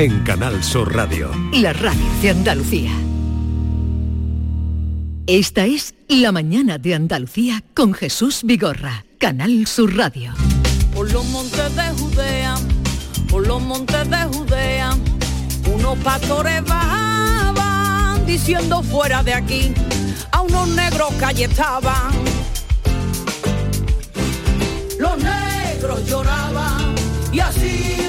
en Canal Sur Radio. La radio de Andalucía. Esta es La mañana de Andalucía con Jesús Vigorra, Canal Sur Radio. Por los montes de Judea, por los montes de Judea, unos pastores bajaban diciendo fuera de aquí, a unos negros que estaban. Los negros lloraban y así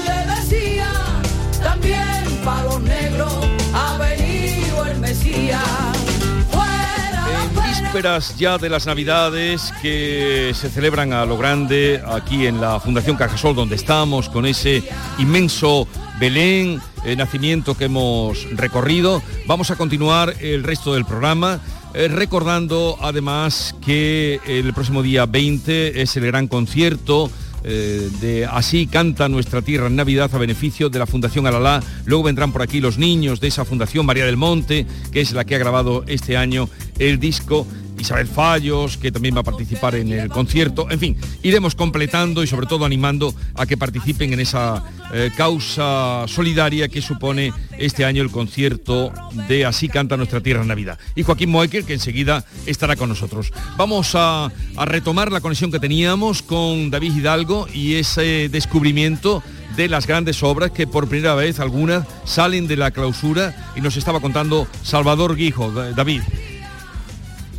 vísperas ya de las Navidades que se celebran a lo grande aquí en la Fundación Cajasol donde estamos con ese inmenso Belén, eh, nacimiento que hemos recorrido. Vamos a continuar el resto del programa. eh, recordando además que el próximo día 20 es el gran concierto eh, de Así canta nuestra tierra en Navidad a beneficio de la Fundación Alalá. Luego vendrán por aquí los niños de esa Fundación, María del Monte, que es la que ha grabado este año el disco. Isabel Fallos, que también va a participar en el concierto. En fin, iremos completando y sobre todo animando a que participen en esa eh, causa solidaria que supone este año el concierto de Así canta nuestra tierra en Navidad. Y Joaquín Moecker, que enseguida estará con nosotros. Vamos a, a retomar la conexión que teníamos con David Hidalgo y ese descubrimiento de las grandes obras que por primera vez algunas salen de la clausura y nos estaba contando Salvador Guijo. David.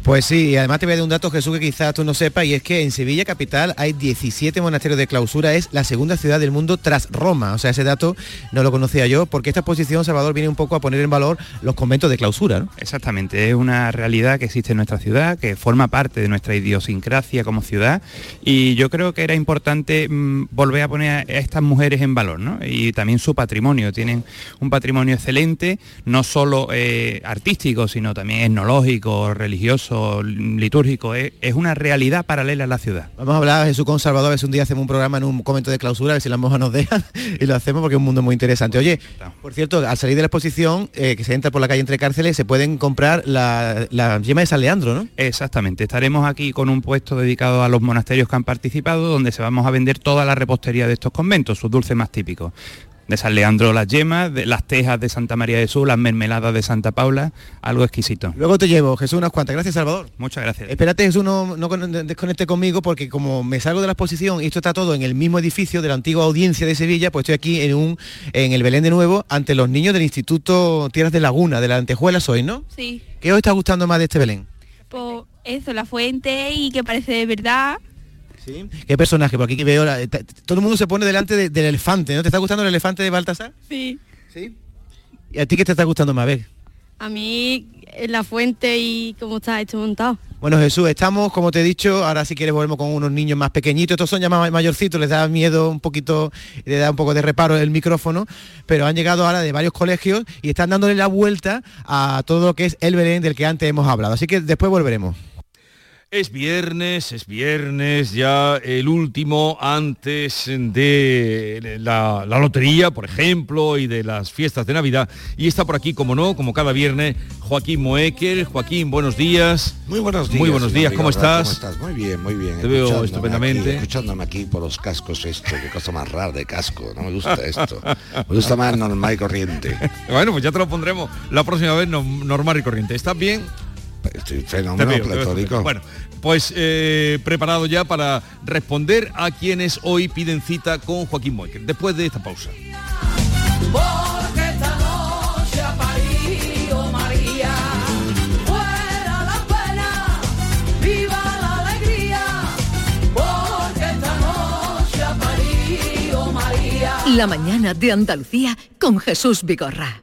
Pues sí, y además te voy a dar un dato, Jesús, que quizás tú no sepas, y es que en Sevilla capital hay 17 monasterios de clausura, es la segunda ciudad del mundo tras Roma. O sea, ese dato no lo conocía yo, porque esta exposición, Salvador, viene un poco a poner en valor los conventos de clausura. Exactamente, es una realidad que existe en nuestra ciudad, que forma parte de nuestra idiosincrasia como ciudad, y yo creo que era importante mm, volver a poner a estas mujeres en valor, ¿no? Y también su patrimonio, tienen un patrimonio excelente, no solo eh, artístico, sino también etnológico, religioso, litúrgico, es, es, una realidad paralela a la ciudad. Vamos a hablar, Jesús, con Salvador, a ver si un día hacemos un programa en un convento de clausura, a ver si las monjas nos dejan y lo hacemos porque es un mundo muy interesante. Oye, por cierto, al salir de la exposición, eh, que se entra por la calle entre cárceles, se pueden comprar la, la yema de San Leandro, ¿no? Exactamente, estaremos aquí con un puesto dedicado a los monasterios que han participado, donde se vamos a vender toda la repostería de estos conventos, sus dulces más típicos de San Leandro las yemas, de las tejas de Santa María de Jesús, las mermeladas de Santa Paula, algo exquisito. Luego te llevo, Jesús, unas cuantas. Gracias, Salvador. Muchas gracias. Espérate, Jesús, no, no desconecte conmigo porque como me salgo de la exposición y esto está todo en el mismo edificio de la antigua audiencia de Sevilla, pues estoy aquí en un en el Belén de Nuevo ante los niños del Instituto Tierras de Laguna, de la Antejuela soy, ¿no? Sí. ¿Qué os está gustando más de este Belén? Pues eso, la fuente y que parece de verdad. ¿Sí? ¿Qué personaje? Porque aquí veo, la, todo el mundo se pone delante de, del elefante, ¿no? ¿Te está gustando el elefante de Baltasar? Sí. ¿Sí? ¿Y a ti qué te está gustando más? A ver. A mí la fuente y cómo está esto montado. Bueno, Jesús, estamos, como te he dicho, ahora si quieres volvemos con unos niños más pequeñitos, estos son ya más mayorcitos, les da miedo un poquito, les da un poco de reparo el micrófono, pero han llegado ahora de varios colegios y están dándole la vuelta a todo lo que es el Belén del que antes hemos hablado. Así que después volveremos. Es viernes, es viernes, ya el último antes de la, la, lotería, por ejemplo, y de las fiestas de Navidad. Y está por aquí, como no, como cada viernes, Joaquín Moecker. Joaquín, buenos días. Muy buenos días. Muy buenos días, ¿cómo estás? ¿Cómo estás? Muy bien, muy bien. Te veo estupendamente. Aquí, escuchándome aquí por los cascos esto, qué cosa más rara de casco. No me gusta esto. Me gusta más normal y corriente. bueno, pues ya te lo pondremos la próxima vez no, normal y corriente. ¿Estás bien? Estoy fenómeno pletórico. Bueno, pues eh, preparado ya para responder a quienes hoy piden cita con Joaquín Moecker, después de esta pausa. La mañana de Andalucía con Jesús Vigorra.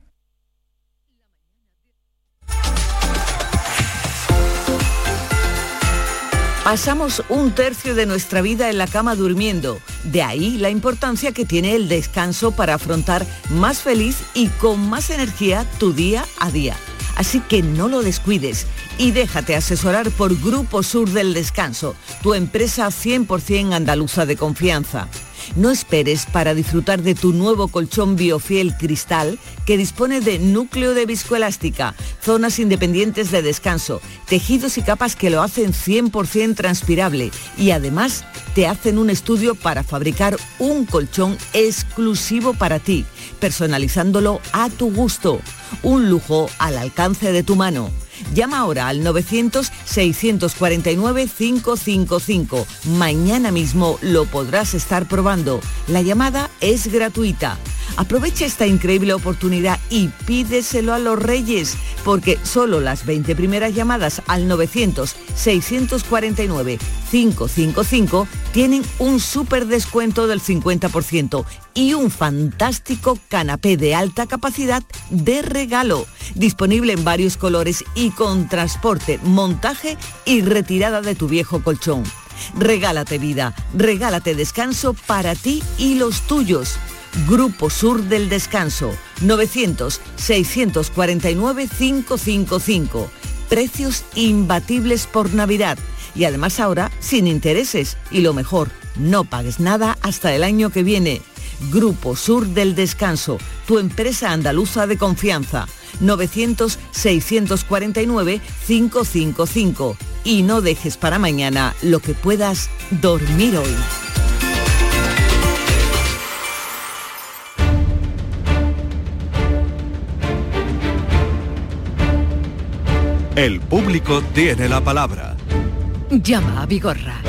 Pasamos un tercio de nuestra vida en la cama durmiendo. De ahí la importancia que tiene el descanso para afrontar más feliz y con más energía tu día a día. Así que no lo descuides y déjate asesorar por Grupo Sur del Descanso, tu empresa 100% andaluza de confianza. No esperes para disfrutar de tu nuevo colchón Biofiel Cristal que dispone de núcleo de viscoelástica, zonas independientes de descanso, tejidos y capas que lo hacen 100% transpirable y además te hacen un estudio para fabricar un colchón exclusivo para ti, personalizándolo a tu gusto. Un lujo al alcance de tu mano. Llama ahora al 900-649-555. Mañana mismo lo podrás estar probando. La llamada es gratuita. Aprovecha esta increíble oportunidad y pídeselo a los reyes, porque solo las 20 primeras llamadas al 900-649-555 tienen un súper descuento del 50% y un fantástico canapé de alta capacidad de regalo, disponible en varios colores y con transporte, montaje y retirada de tu viejo colchón. Regálate vida, regálate descanso para ti y los tuyos. Grupo Sur del Descanso, 900-649-555. Precios imbatibles por Navidad y además ahora sin intereses y lo mejor, no pagues nada hasta el año que viene. Grupo Sur del Descanso, tu empresa andaluza de confianza. 900-649-555. Y no dejes para mañana lo que puedas dormir hoy. El público tiene la palabra. llama a Vigorra.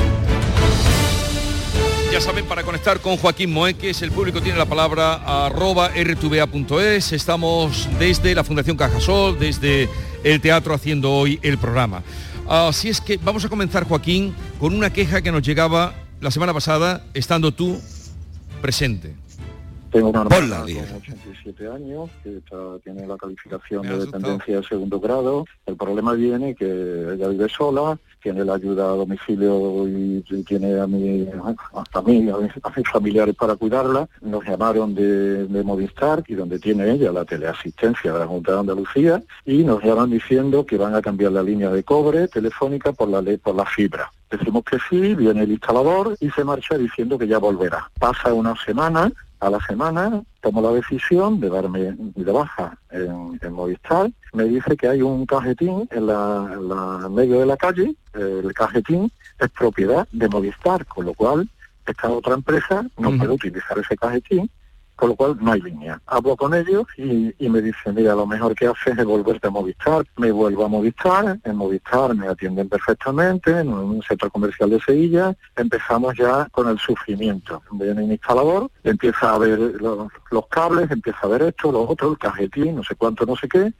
Ya saben, para conectar con Joaquín Moeques, el público tiene la palabra arroba rtva.es. Estamos desde la Fundación Cajasol, desde el teatro haciendo hoy el programa. Así es que vamos a comenzar, Joaquín, con una queja que nos llegaba la semana pasada, estando tú presente. Tengo una hermana con 87 años que está- tiene la calificación de dependencia de segundo grado. El problema viene que ella vive sola, tiene la ayuda a domicilio y, y tiene a mi, hasta a mí, a mis, a mis familiares para cuidarla. Nos llamaron de, de Movistar y donde tiene ella la teleasistencia de la Junta de Andalucía y nos llaman diciendo que van a cambiar la línea de cobre telefónica por la ley por la fibra. Decimos que sí, viene el instalador y se marcha diciendo que ya volverá. Pasa una semana, a la semana tomo la decisión de darme de baja en, en Movistar. Me dice que hay un cajetín en la, en la- en medio de la calle. El cajetín es propiedad de Movistar, con lo cual esta otra empresa no puede utilizar ese cajetín con lo cual no hay línea. Hablo con ellos y, me dicen, mira, lo mejor que haces es volverte a Movistar. Me vuelvo a Movistar, en Movistar me atienden perfectamente, en un centro comercial de Sevilla. Empezamos ya con el sufrimiento. Viene un instalador, empieza a ver los, los cables, empieza a ver esto, lo otro, el cajetín, no sé cuánto, no sé qué,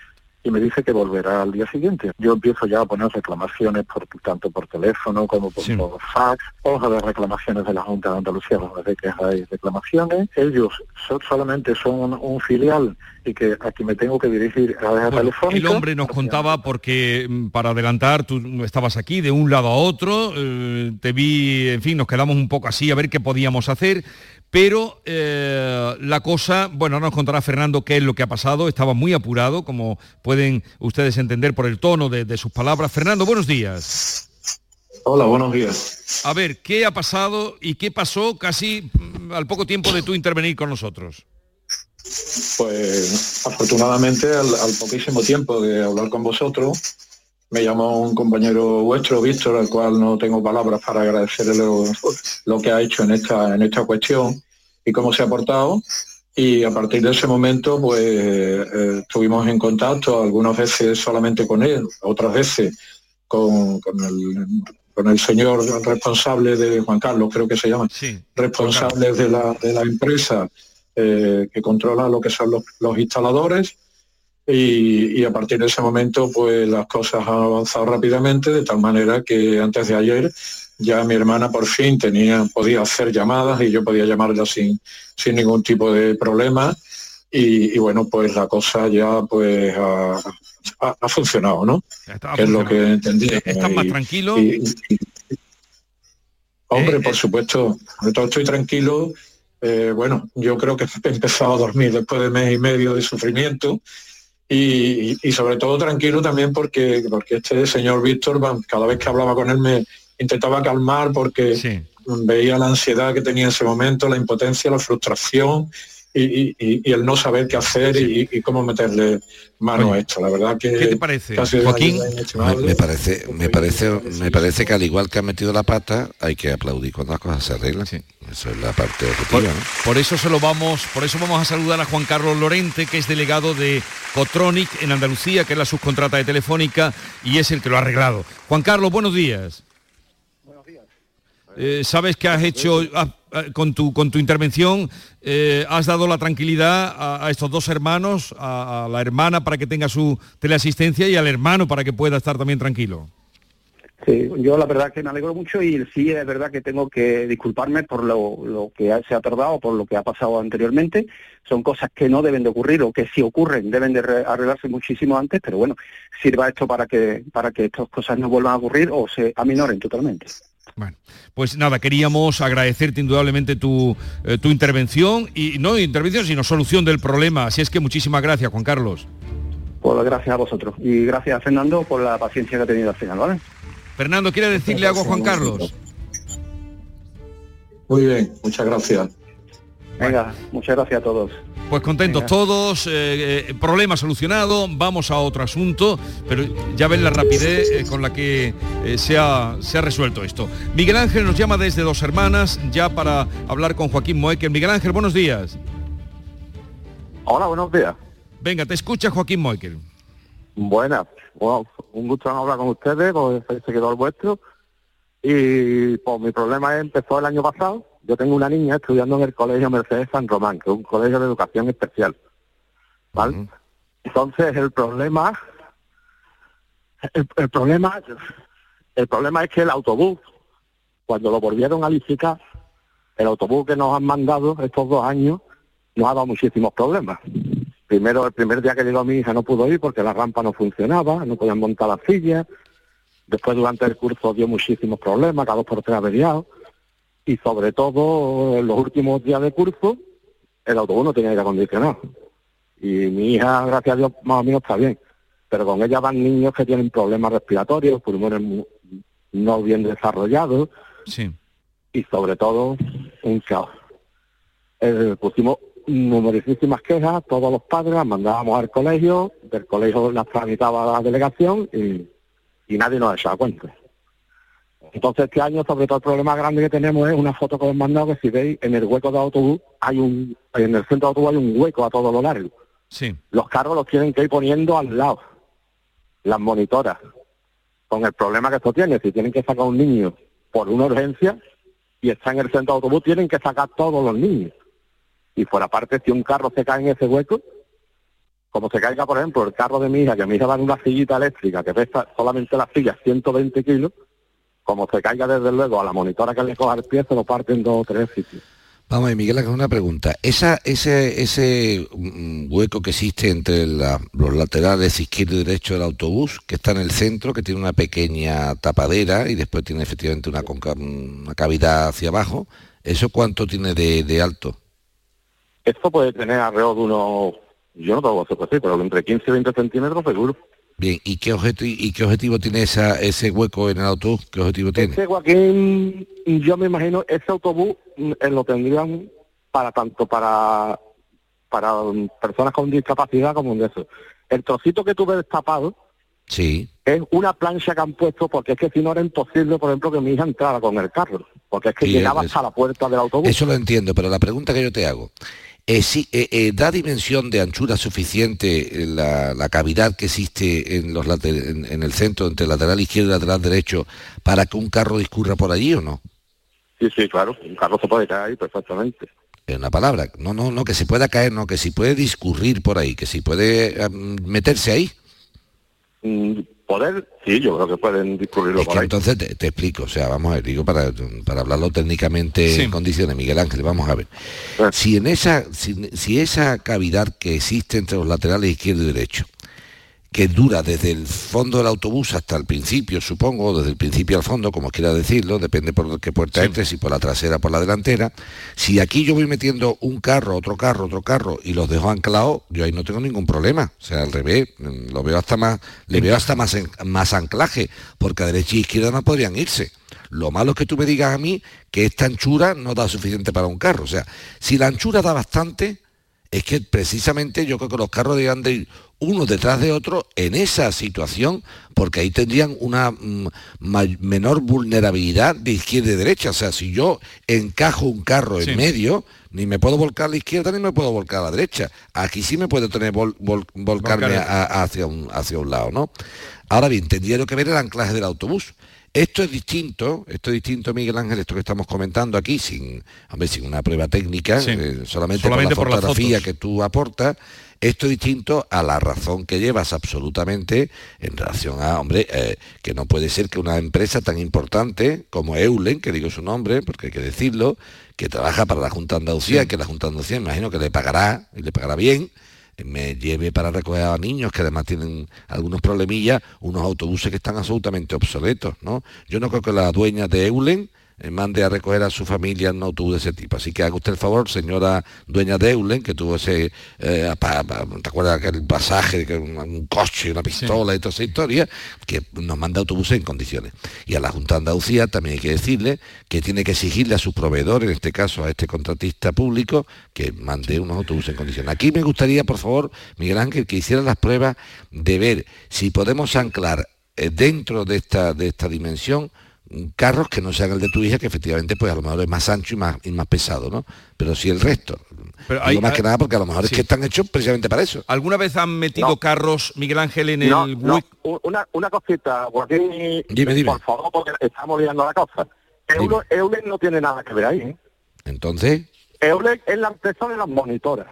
y me dice que volverá al día siguiente. Yo empiezo ya a poner reclamaciones por tanto por teléfono como por, por fax, hoja de reclamaciones de la Junta de Andalucía, donde de quejas y reclamaciones. Ellos so- solamente son un, un filial y que aquí me tengo que dirigir a la telefónica. El hombre nos contaba porque mm, para adelantar tú estabas aquí de un lado a otro, eh, te vi, en fin, nos quedamos un poco así a ver qué podíamos hacer, pero eh, la cosa, bueno, ahora nos contará Fernando qué es lo que ha pasado, estaba muy apurado, como pueden ustedes entender por el tono de, de sus palabras. Fernando, buenos días. Hola, buenos días. A ver, ¿qué ha pasado y qué pasó casi mm, al poco tiempo de tú intervenir con nosotros? Pues afortunadamente al, al poquísimo tiempo de hablar con vosotros, me llamó un compañero vuestro, Víctor, al cual no tengo palabras para agradecerle lo, lo que ha hecho en esta, en esta cuestión y cómo se ha portado. Y a partir de ese momento, pues eh, estuvimos en contacto, algunas veces solamente con él, otras veces con, con el, con el señor responsable de Juan Carlos, creo que se llama, responsables de la, de la empresa eh, que controla lo que son los, los instaladores y, y a partir de ese momento pues las cosas han avanzado rápidamente de tal manera que antes de ayer ya mi hermana por fin tenía podía hacer llamadas y yo podía llamarla sin, sin ningún tipo de problema. Y, y bueno pues la cosa ya pues ha, ha- ha funcionado no que es lo que entendí. ¿Estás más tranquilo? y- Hombre, Eh, por supuesto, sobre todo estoy tranquilo. Eh, bueno, yo creo que he empezado a dormir después de mes y medio de sufrimiento y, y sobre todo tranquilo también porque, porque este señor Víctor, cada vez que hablaba con él me intentaba calmar porque veía la ansiedad que tenía en ese momento, la impotencia, la frustración y, y- y- y el no saber qué hacer y, y cómo meterle mano a esto. La verdad que... ¿Qué te parece? Joaquín? Me, parece, me parece, me parece que al igual que ha metido la pata, hay que aplaudir cuando las cosas se arreglan. Eso es la parte objetiva, Por, ¿no? por eso se lo vamos, por eso vamos a saludar a Juan Carlos Lorente, que es delegado de Cotronic en Andalucía, que es la subcontrata de Telefónica y es el que lo ha arreglado. Juan Carlos, buenos días. Eh, Sabes que has hecho con tu con tu intervención eh, has dado la tranquilidad a, estos dos hermanos, a, a la hermana para que tenga su teleasistencia y al hermano para que pueda estar también tranquilo. Sí, yo la verdad que me alegro mucho y sí es verdad que tengo que disculparme por lo, lo que se ha tardado, por lo que ha pasado anteriormente. Son cosas que no deben de ocurrir o que si ocurren deben de re- arreglarse muchísimo antes, pero bueno, sirva esto para que para que estas cosas no vuelvan a ocurrir o se aminoren totalmente. Pues nada, queríamos agradecerte indudablemente tu, eh, tu intervención y no intervención, sino solución del problema. Así es que muchísimas gracias, Juan Carlos. Pues gracias a vosotros y gracias Fernando por la paciencia que ha tenido al final, ¿vale? Fernando, ¿quiere decirle algo a Juan Carlos? Muy bien, muchas gracias. Venga, muchas gracias a todos. Pues contentos Venga. todos, eh, eh, problema solucionado, vamos a otro asunto, pero ya ven la rapidez eh, con la que eh, se, ha, se ha resuelto esto. Miguel Ángel nos llama desde Dos Hermanas ya para hablar con Joaquín Moekel. Miguel Ángel, buenos días. Hola, buenos días. Venga, te escucha Joaquín Moekel. Buenas. Wow, un gusto hablar con ustedes, pues soy seguidor vuestro. Y pues mi problema empezó el año pasado. Yo tengo una niña estudiando en el Colegio Mercedes San Román, que es un colegio de educación especial. ¿Vale? Entonces el problema, el, el problema, el problema es que el autobús, cuando lo volvieron a licitar, el autobús que nos han mandado estos dos años nos ha dado muchísimos problemas. Primero, el primer día que llegó mi hija no pudo ir porque la rampa no funcionaba, no podían montar las sillas. Después, durante el curso, dio muchísimos problemas, cada dos por tres averiados. Y sobre todo, en los últimos días de curso, el autobús no tenía aire acondicionado. Y mi hija, gracias a Dios, más o menos está bien. Pero con ella van niños que tienen problemas respiratorios, pulmones no bien desarrollados Sí. y sobre todo un caos. Eh, pusimos numerosísimas quejas, todos los padres las mandábamos al colegio, del colegio las tramitaba la delegación y, y nadie nos echaba cuenta. Entonces este año sobre todo el problema grande que tenemos es una foto que os he mandado que si veis en el hueco de autobús hay un, en el centro de autobús hay un hueco a todo lo largo. Sí. Los carros los tienen que ir poniendo al lado, las monitoras, con el problema que esto tiene, si tienen que sacar un niño por una urgencia y está en el centro de autobús, tienen que sacar todos los niños. Y fuera parte, si un carro se cae en ese hueco, como se caiga, por ejemplo, el carro de mi hija, que mi hija va en una sillita eléctrica que pesa solamente la silla 120 kilos, como se caiga desde luego a la monitora que le coja el pie, se lo parten dos o tres sitios. Vamos, a ver, Miguel, una pregunta. Esa, ese, ese mm, hueco que existe entre la- los laterales izquierdo y derecho del autobús, que está en el centro, que tiene una pequeña tapadera y después tiene efectivamente una, conca- una cavidad hacia abajo, ¿eso cuánto tiene de, de alto? Esto puede tener alrededor de unos, yo no tengo que decir, pero entre 15 y 20 centímetros seguro. Bien, ¿y qué, objeti- y qué objetivo tiene esa, ese hueco en el autobús? ¿Qué objetivo tiene? Ese Joaquín, yo me imagino, ese autobús mm, eh, lo tendrían para tanto para para personas con discapacidad como de eso. El trocito que tuve destapado Sí. es una plancha que han puesto porque es que si no era imposible, por ejemplo, que mi hija entrara con el carro, porque es que llegaba hasta la puerta del autobús. Eso lo entiendo, pero la pregunta que yo te hago, eh, eh, eh, ¿da dimensión de anchura suficiente la, la cavidad que existe en, los later- en, en el centro entre lateral izquierdo y lateral derecho para que un carro discurra por allí o no? Sí, sí, claro, un carro se puede caer ahí perfectamente. En una palabra, no, no, no, que se pueda caer, no, que si puede discurrir por ahí, que si puede meterse ahí. Mm, Poder, sí, yo creo que pueden discurrirlo Es por que ahí. entonces te, te explico, o sea, vamos a ver, digo para, para hablarlo técnicamente en condiciones, Miguel Ángel, vamos a ver. Si en esa, si, si esa cavidad que existe entre los laterales izquierdo y derecho, que dura desde el fondo del autobús hasta el principio, supongo, desde el principio al fondo, como quiera decirlo, depende por qué puerta entres, si por la trasera o por la delantera. Si aquí yo voy metiendo un carro, otro carro, otro carro y los dejo anclados, yo ahí no tengo ningún problema. O sea, al revés, mm, lo veo hasta más, le veo hasta más, más anclaje, porque a derecha y izquierda no podrían irse. Lo malo es que tú me digas a mí que esta anchura no da suficiente para un carro. O sea, si la anchura da bastante, es que precisamente yo creo que los carros deberían de ir uno detrás de otro en esa situación, porque ahí tendrían una mm, menor vulnerabilidad de izquierda y derecha. O sea, si yo encajo un carro Sí. en medio, ni me puedo volcar a la izquierda ni me puedo volcar a la derecha. Aquí sí me puedo tener vol- vol- volcarme Volcar- a- a- hacia, un, hacia un lado, ¿no? Ahora bien, tendría yo que ver el anclaje del autobús. Esto es distinto, esto es distinto, Miguel Ángel, esto que estamos comentando aquí, sin, hombre, sin una prueba técnica, Sí. eh, solamente, Solamente por la fotografía que tú aportas, esto es distinto a la razón que llevas absolutamente en relación a, hombre, eh, que no puede ser que una empresa tan importante como Eulen, que digo su nombre, porque hay que decirlo, que trabaja para la Junta de Andalucía, Sí. que la Junta de Andalucía imagino que le pagará, y le pagará bien, me lleve para recoger a niños que además tienen algunos problemillas, unos autobuses que están absolutamente obsoletos, ¿no? Yo no creo que la dueña de Eulen eh, mande a recoger a su familia en un autobús de ese tipo. Así que haga usted el favor, señora dueña de Eulen, que tuvo ese, eh, pa- pa- ¿te acuerdas aquel pasaje, que un, un coche, una pistola y toda esa historia? Que nos manda autobuses en condiciones. Y a la Junta de Andalucía también hay que decirle que tiene que exigirle a sus proveedores, en este caso a este contratista público, que mande unos autobuses en condiciones. Aquí me gustaría, por favor, Miguel Ángel, que hiciera las pruebas de ver si podemos anclar eh, dentro de esta, de esta dimensión carros que no sean el de tu hija, que efectivamente pues a lo mejor es más ancho y más, y más pesado, ¿no? Pero sí el resto. Pero hay, más que nada porque a lo mejor es que están hechos precisamente para eso. ¿Alguna vez han metido carros, Miguel Ángel, en el... No. Una, una cosita, Joaquín, dime, dime. por favor, porque estamos liando la cosa. Eulen, no tiene nada que ver ahí. ¿eh? Entonces... Eulen es la empresa de las monitoras.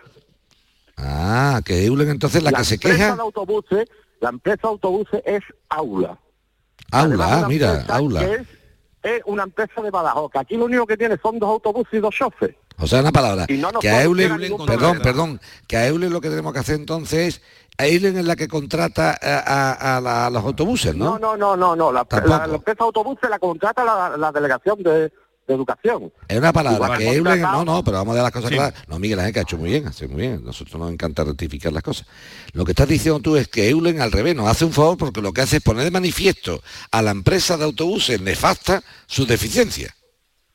Ah, que Eulen entonces la, que se queja... De autobuses, la empresa de autobuses es Aula. Aula, mira, Aula. Es, una empresa de Badajoz, que aquí lo único que tiene son dos autobuses y dos choferes. O sea, una palabra, que a Eulen, perdón, perdón, que a Eulen lo que tenemos que hacer entonces es, a Eulen es la que contrata a, los autobuses, ¿no? No, no, no, no, la, empresa de autobuses la contrata la delegación de, educación. Es una palabra que Eulen, no, no, pero vamos a dar las cosas claras. No, Miguel Ángel, que ha hecho muy bien, hace muy bien. Nosotros nos encanta rectificar las cosas. Lo que estás diciendo tú es que Eulen al revés nos hace un favor porque lo que hace es poner de manifiesto a la empresa de autobuses nefasta su deficiencia.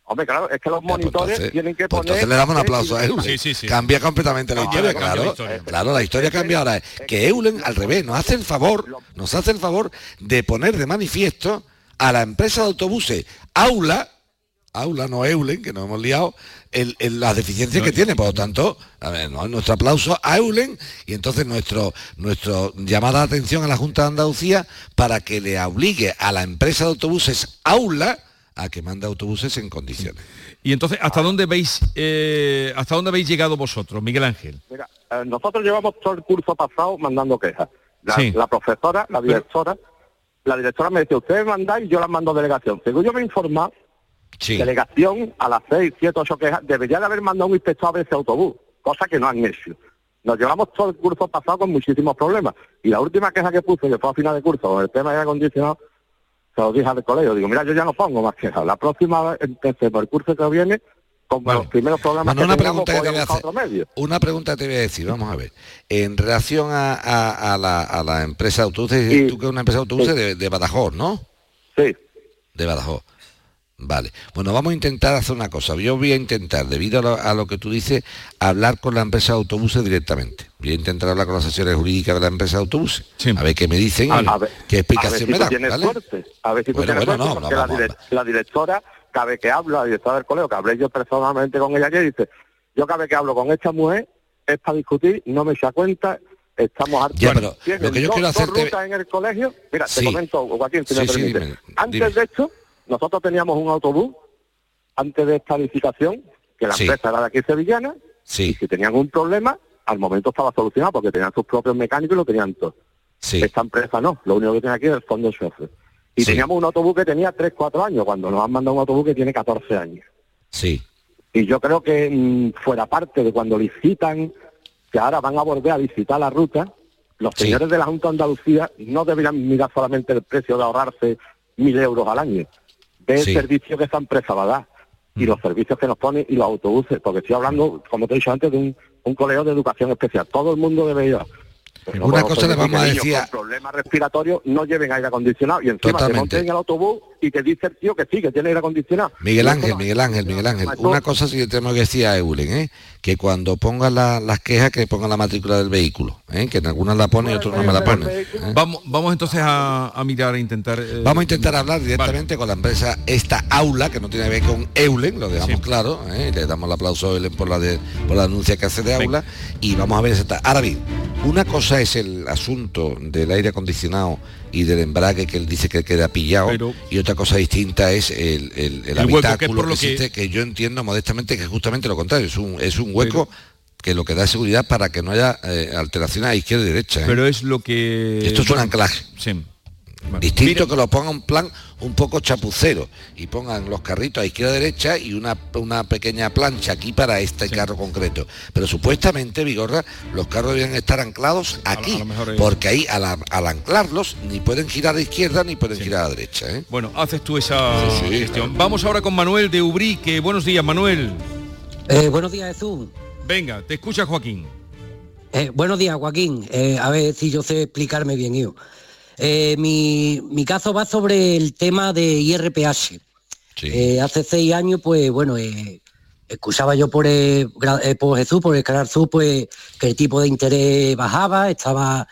Hombre, claro, es que los pues monitores tienen que pues poner... entonces le damos un aplauso a Eulen. Cambia completamente la historia, claro. Claro, la historia cambia ahora. Que Eulen, al revés, nos hace el favor, nos hace el favor de poner de manifiesto a la empresa de autobuses Aula, Aula, no Eulen, que nos hemos liado, el, las deficiencias que tiene. Por lo tanto, nuestro aplauso a Eulen y entonces nuestro, nuestro llamada de atención a la Junta de Andalucía para que le obligue a la empresa de autobuses Aula a que mande autobuses en condiciones. Y entonces, ¿hasta dónde veis, eh, hasta dónde habéis llegado vosotros, Miguel Ángel? Mira, eh, nosotros llevamos todo el curso pasado mandando quejas. La, profesora, la directora, la directora me dice, ustedes mandáis, yo las mando delegación. Según yo me informa, Delegación a las 6, 7, 8 quejas, debería de haber mandado un inspector a ese autobús, cosa que no han hecho. Nos llevamos todo el curso pasado con muchísimos problemas. Y la última queja que puse, que fue a final de curso, con el tema de aire acondicionado, se lo dije al colegio. Digo, mira, yo ya no pongo más quejas. La próxima vez, empecé por el curso que viene, con los primeros problemas que una pregunta que te voy a hacer. Una pregunta te voy a decir, vamos a ver. En relación a, la, a la, empresa de autobuses, tú que es una empresa de autobuses de, de Badajoz, ¿no? Sí. De Badajoz. Vale. Bueno, vamos a intentar hacer una cosa. Yo voy a intentar, debido a lo, que tú dices, hablar con la empresa de autobuses directamente. Voy a intentar hablar con las asesores jurídicas de la empresa de autobuses. A ver qué me dicen, qué explicación me dan. A ver si tú tienes suerte, porque la, directora, cada vez que hablo, la directora del colegio, que hablé yo personalmente con ella ayer, dice, yo cada vez que hablo con esta mujer es para discutir, no me echa cuenta, estamos hartos. Ya, pero lo que yo quiero hacerte... en el colegio, mira, te comento, Joaquín, si me permite. Antes de esto nosotros teníamos un autobús antes de esta licitación, que la empresa era de aquí sevillana, y si tenían un problema, al momento estaba solucionado porque tenían sus propios mecánicos y lo tenían todo. Esta empresa no, lo único que tiene aquí es el fondo chofer. Y teníamos un autobús que tenía 3, 4 años, cuando nos han mandado un autobús que tiene 14 años. Sí. Y yo creo que mm, fuera parte de cuando licitan, que ahora van a volver a visitar la ruta, los señores de la Junta de Andalucía no deberían mirar solamente el precio de ahorrarse mil euros al año, ve el servicio que esta empresa va a dar y mm. los servicios que nos pone y los autobuses, porque estoy hablando, como te he dicho antes, de un, un colegio de educación especial. Todo el mundo debe ir una cosa le vamos a decir con problemas respiratorios no lleven aire acondicionado. Y encima te monten en el autobús y te dice el tío que sí que tiene aire acondicionado. Miguel Ángel Miguel Ángel Miguel Ángel. una cosa sí que tenemos que decir a Eulen ¿eh? que cuando ponga las quejas que ponga la matrícula del vehículo ¿eh? que en algunas la pone y otros no me la pone ¿eh? vamos vamos entonces a, mirar a intentar eh, vamos a intentar hablar directamente con la empresa esta aula que no tiene que ver con Eulen lo dejamos claro le damos el aplauso a Eulen por la de, por la denuncia que hace de aula. Y vamos a ver si está ahora bien una cosa es el asunto del aire acondicionado y del embrague que él dice que queda pillado y otra cosa distinta es el, el, habitáculo que, existe, que... yo entiendo modestamente que es justamente lo contrario, es un, es un hueco que lo que da seguridad para que no haya eh, alteraciones a izquierda y derecha. ¿eh? Pero es lo que... Esto es un anclaje. Sí. Distinto que lo ponga un plan un poco chapucero y pongan los carritos a izquierda derecha y una, una pequeña plancha aquí para este carro concreto. Pero supuestamente, Vigorra, los carros deben estar anclados aquí, porque ahí al, anclarlos ni pueden girar a izquierda ni pueden girar a derecha. ¿eh? Bueno, haces tú esa gestión. Vamos ahora con Manuel de Ubrique. Buenos días, Manuel. Eh, buenos días, Jesús. Venga, te escucha Joaquín. Eh, buenos días, Joaquín. a ver si yo sé explicarme bien yo. Eh, mi, mi, caso va sobre el tema de IRPH. Eh, hace seis años, pues bueno, eh, excusaba yo por, por Jesús, por el Canal Sur, pues que el tipo de interés bajaba, estaba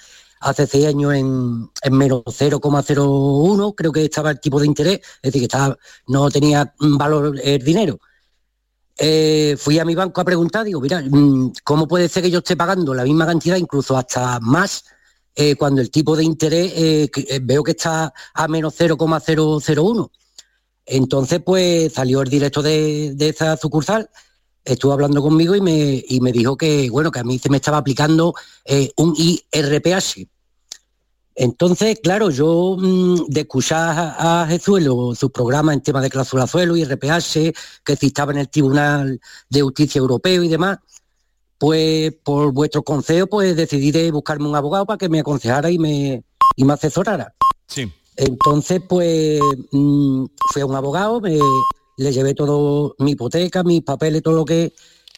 hace seis años en, menos 0,01, creo que estaba el tipo de interés, es decir, que estaba, no tenía valor el dinero. Eh, fui a mi banco a preguntar, digo, mira, mm, ¿cómo puede ser que yo esté pagando la misma cantidad, incluso hasta más, eh, cuando el tipo de interés eh, veo que está a menos 0,001? Entonces, pues salió el directo de, esa sucursal, estuvo hablando conmigo y me, y me dijo que, bueno, que a mí se me estaba aplicando un IRPH, entonces, claro, yo mm, de escuchar a, Jesús en su programa en tema de cláusula suelo y RPH, que citaba en el Tribunal de Justicia Europeo y demás, pues por vuestro consejo, pues decidí de buscarme un abogado para que me aconsejara y me, y me asesorara. Sí. Entonces, pues mm, fui a un abogado, me, le llevé todo mi hipoteca, mis papeles, todo lo que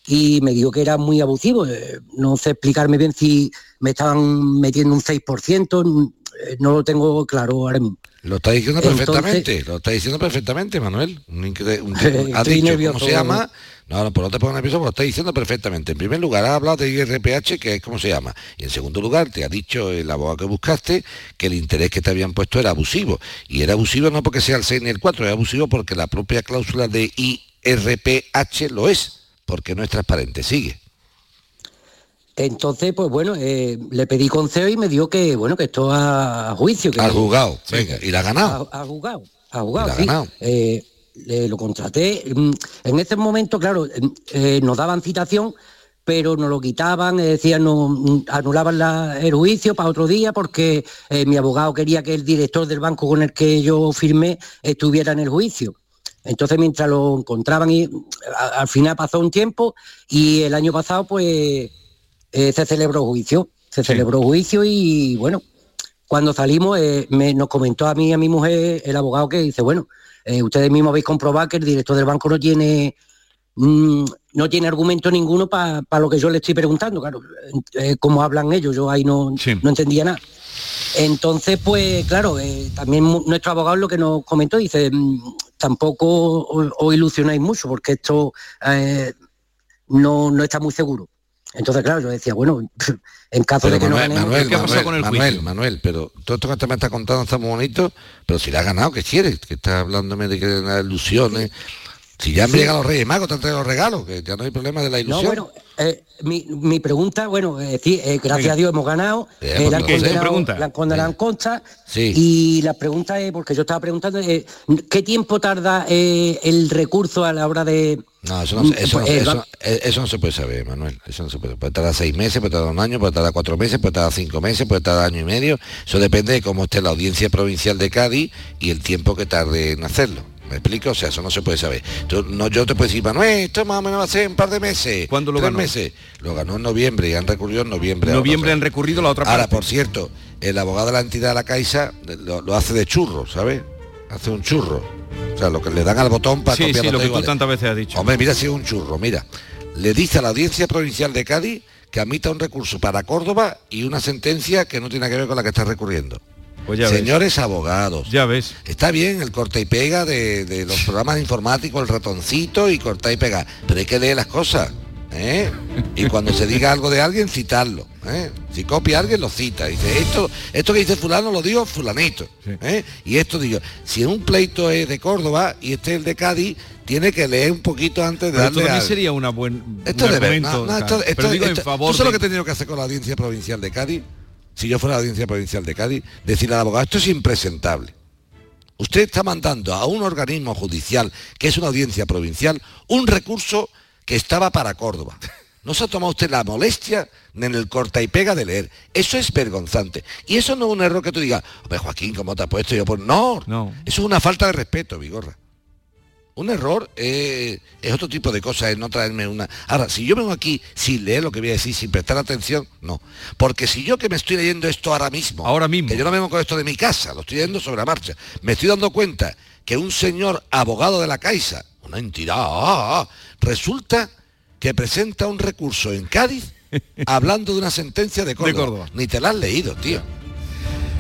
y me dijo que era muy abusivo. Eh, no sé explicarme bien si me estaban metiendo un 6%, eh, no lo tengo claro ahora mismo. Lo está diciendo perfectamente, lo está diciendo perfectamente, Manuel. Un, ha dicho cómo se llama. No, no, pues no te pongas nervioso, lo está diciendo perfectamente. En primer lugar, ha hablado de IRPH, que es como se llama. Y en segundo lugar, te ha dicho el abogado que buscaste que el interés que te habían puesto era abusivo. Y era abusivo no porque sea el 6 ni el 4, es abusivo porque la propia cláusula de IRPH lo es porque no es transparente. Sigue. Entonces, pues bueno, eh, le pedí consejo y me dijo que, bueno, que esto a juicio. Que ha jugado, venga, y la ha ganado. Ha, jugado, ha jugado, sí. ganado. Eh, lo contraté. Mm, en ese momento, claro, eh, nos daban citación, pero nos lo quitaban, decían, no, mm, anulaban el juicio para otro día porque mi abogado quería que el director del banco con el que yo firmé estuviera en el juicio. Entonces, mientras lo encontraban, y al final pasó un tiempo y el año pasado, pues, eh, se celebró juicio. Se celebró juicio y, bueno, cuando salimos, eh, nos comentó a mí y a mi mujer el abogado que dice, bueno, eh, ustedes mismos habéis comprobado que el director del banco no tiene mm, no tiene argumento ninguno para lo que yo le estoy preguntando, claro, cómo hablan ellos, yo ahí no, no entendía nada. Entonces, pues claro, también nuestro abogado lo que nos comentó, dice, mm, tampoco os, ilusionáis mucho porque esto eh, no, no está muy seguro. Entonces, claro, yo decía, bueno, en caso de que no ganemos... Manuel, ¿qué Manuel, con el Manuel, Manuel, pero todo esto que me está contando está muy bonito, pero si le ha ganado, ¿qué quieres? Que está hablándome de que hay ilusiones. Si ya han llegado los Reyes Magos, te han traído los regalos, que ya no hay problema de la ilusión. No, bueno, eh, mi, pregunta, bueno, eh, eh, gracias a Dios hemos ganado, eh, la, han condenado, en contra, y la pregunta es, porque yo estaba preguntando, ¿qué tiempo tarda el recurso a la hora de... No, eso no, eso, eso, no se puede saber, Manuel. Eso no se puede. Puede tardar seis meses, puede tardar un año, puede tardar cuatro meses, puede tardar cinco meses, puede tardar año y medio. Eso depende de cómo esté la audiencia provincial de Cádiz y el tiempo que tarde en hacerlo. ¿Me explico? O sea, eso no se puede saber. no, yo te puedo decir, Manuel, esto más o menos va a ser un par de meses. ¿Cuándo lo ganó? meses. Lo ganó en noviembre y han recurrido en noviembre. noviembre han recurrido la otra parte. Ahora, por cierto, el abogado de la entidad de la Caixa lo, hace de churro, ¿sabes? Hace un churro. O sea, lo que le dan al botón para sí, sí, lo que tú tantas veces has dicho. Hombre, mira si es un churro, mira. Le dice a la Audiencia Provincial de Cádiz que admita un recurso para Córdoba y una sentencia que no tiene que ver con la que está recurriendo. Pues Señores abogados. Ya ves. Está bien el corta y pega de, los programas informáticos, el ratoncito y corta y pega, pero hay que leer las cosas. ¿Eh? Y cuando se diga algo de alguien, citarlo. ¿eh? Si copia a alguien, lo cita. Dice, esto, esto que dice fulano lo digo fulanito. ¿eh? Y esto digo, si un pleito es de Córdoba y este es el de Cádiz, tiene que leer un poquito antes de darle esto sería una buena esto debe no, esto, pero digo en favor ¿tú sabes lo que he tenido que hacer con la audiencia provincial de Cádiz si yo fuera la audiencia provincial de Cádiz, decirle al abogado, esto es impresentable. Usted está mandando a un organismo judicial, que es una audiencia provincial, un recurso que estaba para Córdoba. No se ha tomado usted la molestia en el corta y pega de leer. Eso es vergonzante. Y eso no es un error que tú digas, hombre Joaquín, ¿cómo te ha puesto? yo, pues no, no. Eso es una falta de respeto, Vigorra. Un error eh, es otro tipo de cosa, es no traerme una... Ahora, si yo vengo aquí sin leer lo que voy a decir, sin prestar atención, no. Porque si yo que me estoy leyendo esto ahora mismo, ahora mismo, que yo no vengo con esto de mi casa, lo estoy leyendo sobre la marcha, me estoy dando cuenta que un señor abogado de la Caixa, una entidad, ah, ah, ah, resulta que presenta un recurso en Cádiz hablando de una sentencia de Córdoba. Ni te la has leído, tío.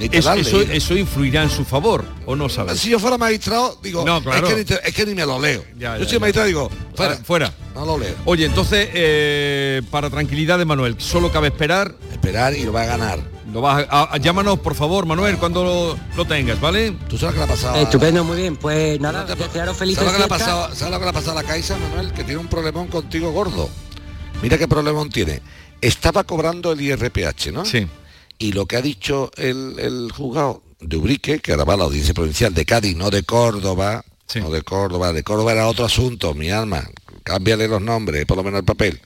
eso, influirá en su favor, ¿o no sabes? Si yo fuera magistrado, digo, no, claro. es, que ni, me lo leo. yo soy magistrado digo, fuera. fuera. No lo leo. Oye, entonces, eh, para tranquilidad de Manuel, solo cabe esperar. Esperar y lo va a ganar. Lo vas a, llámanos, por favor, Manuel, cuando lo, tengas, ¿vale? Tú sabes lo que le ha pasado. Estupendo, muy bien. Pues nada, te, desearos felices ¿sabes lo, que le ha pasado, ¿Sabes lo que le ha pasado a la Caixa, Manuel? Que tiene un problemón contigo gordo. Mira qué problemón tiene. Estaba cobrando el IRPH, ¿no? Sí. Y lo que ha dicho el, el juzgado de Ubrique, que ahora va a la audiencia provincial de Cádiz, no de Córdoba, no de Córdoba, de Córdoba era otro asunto, mi alma, cámbiale los nombres, por lo menos el papel.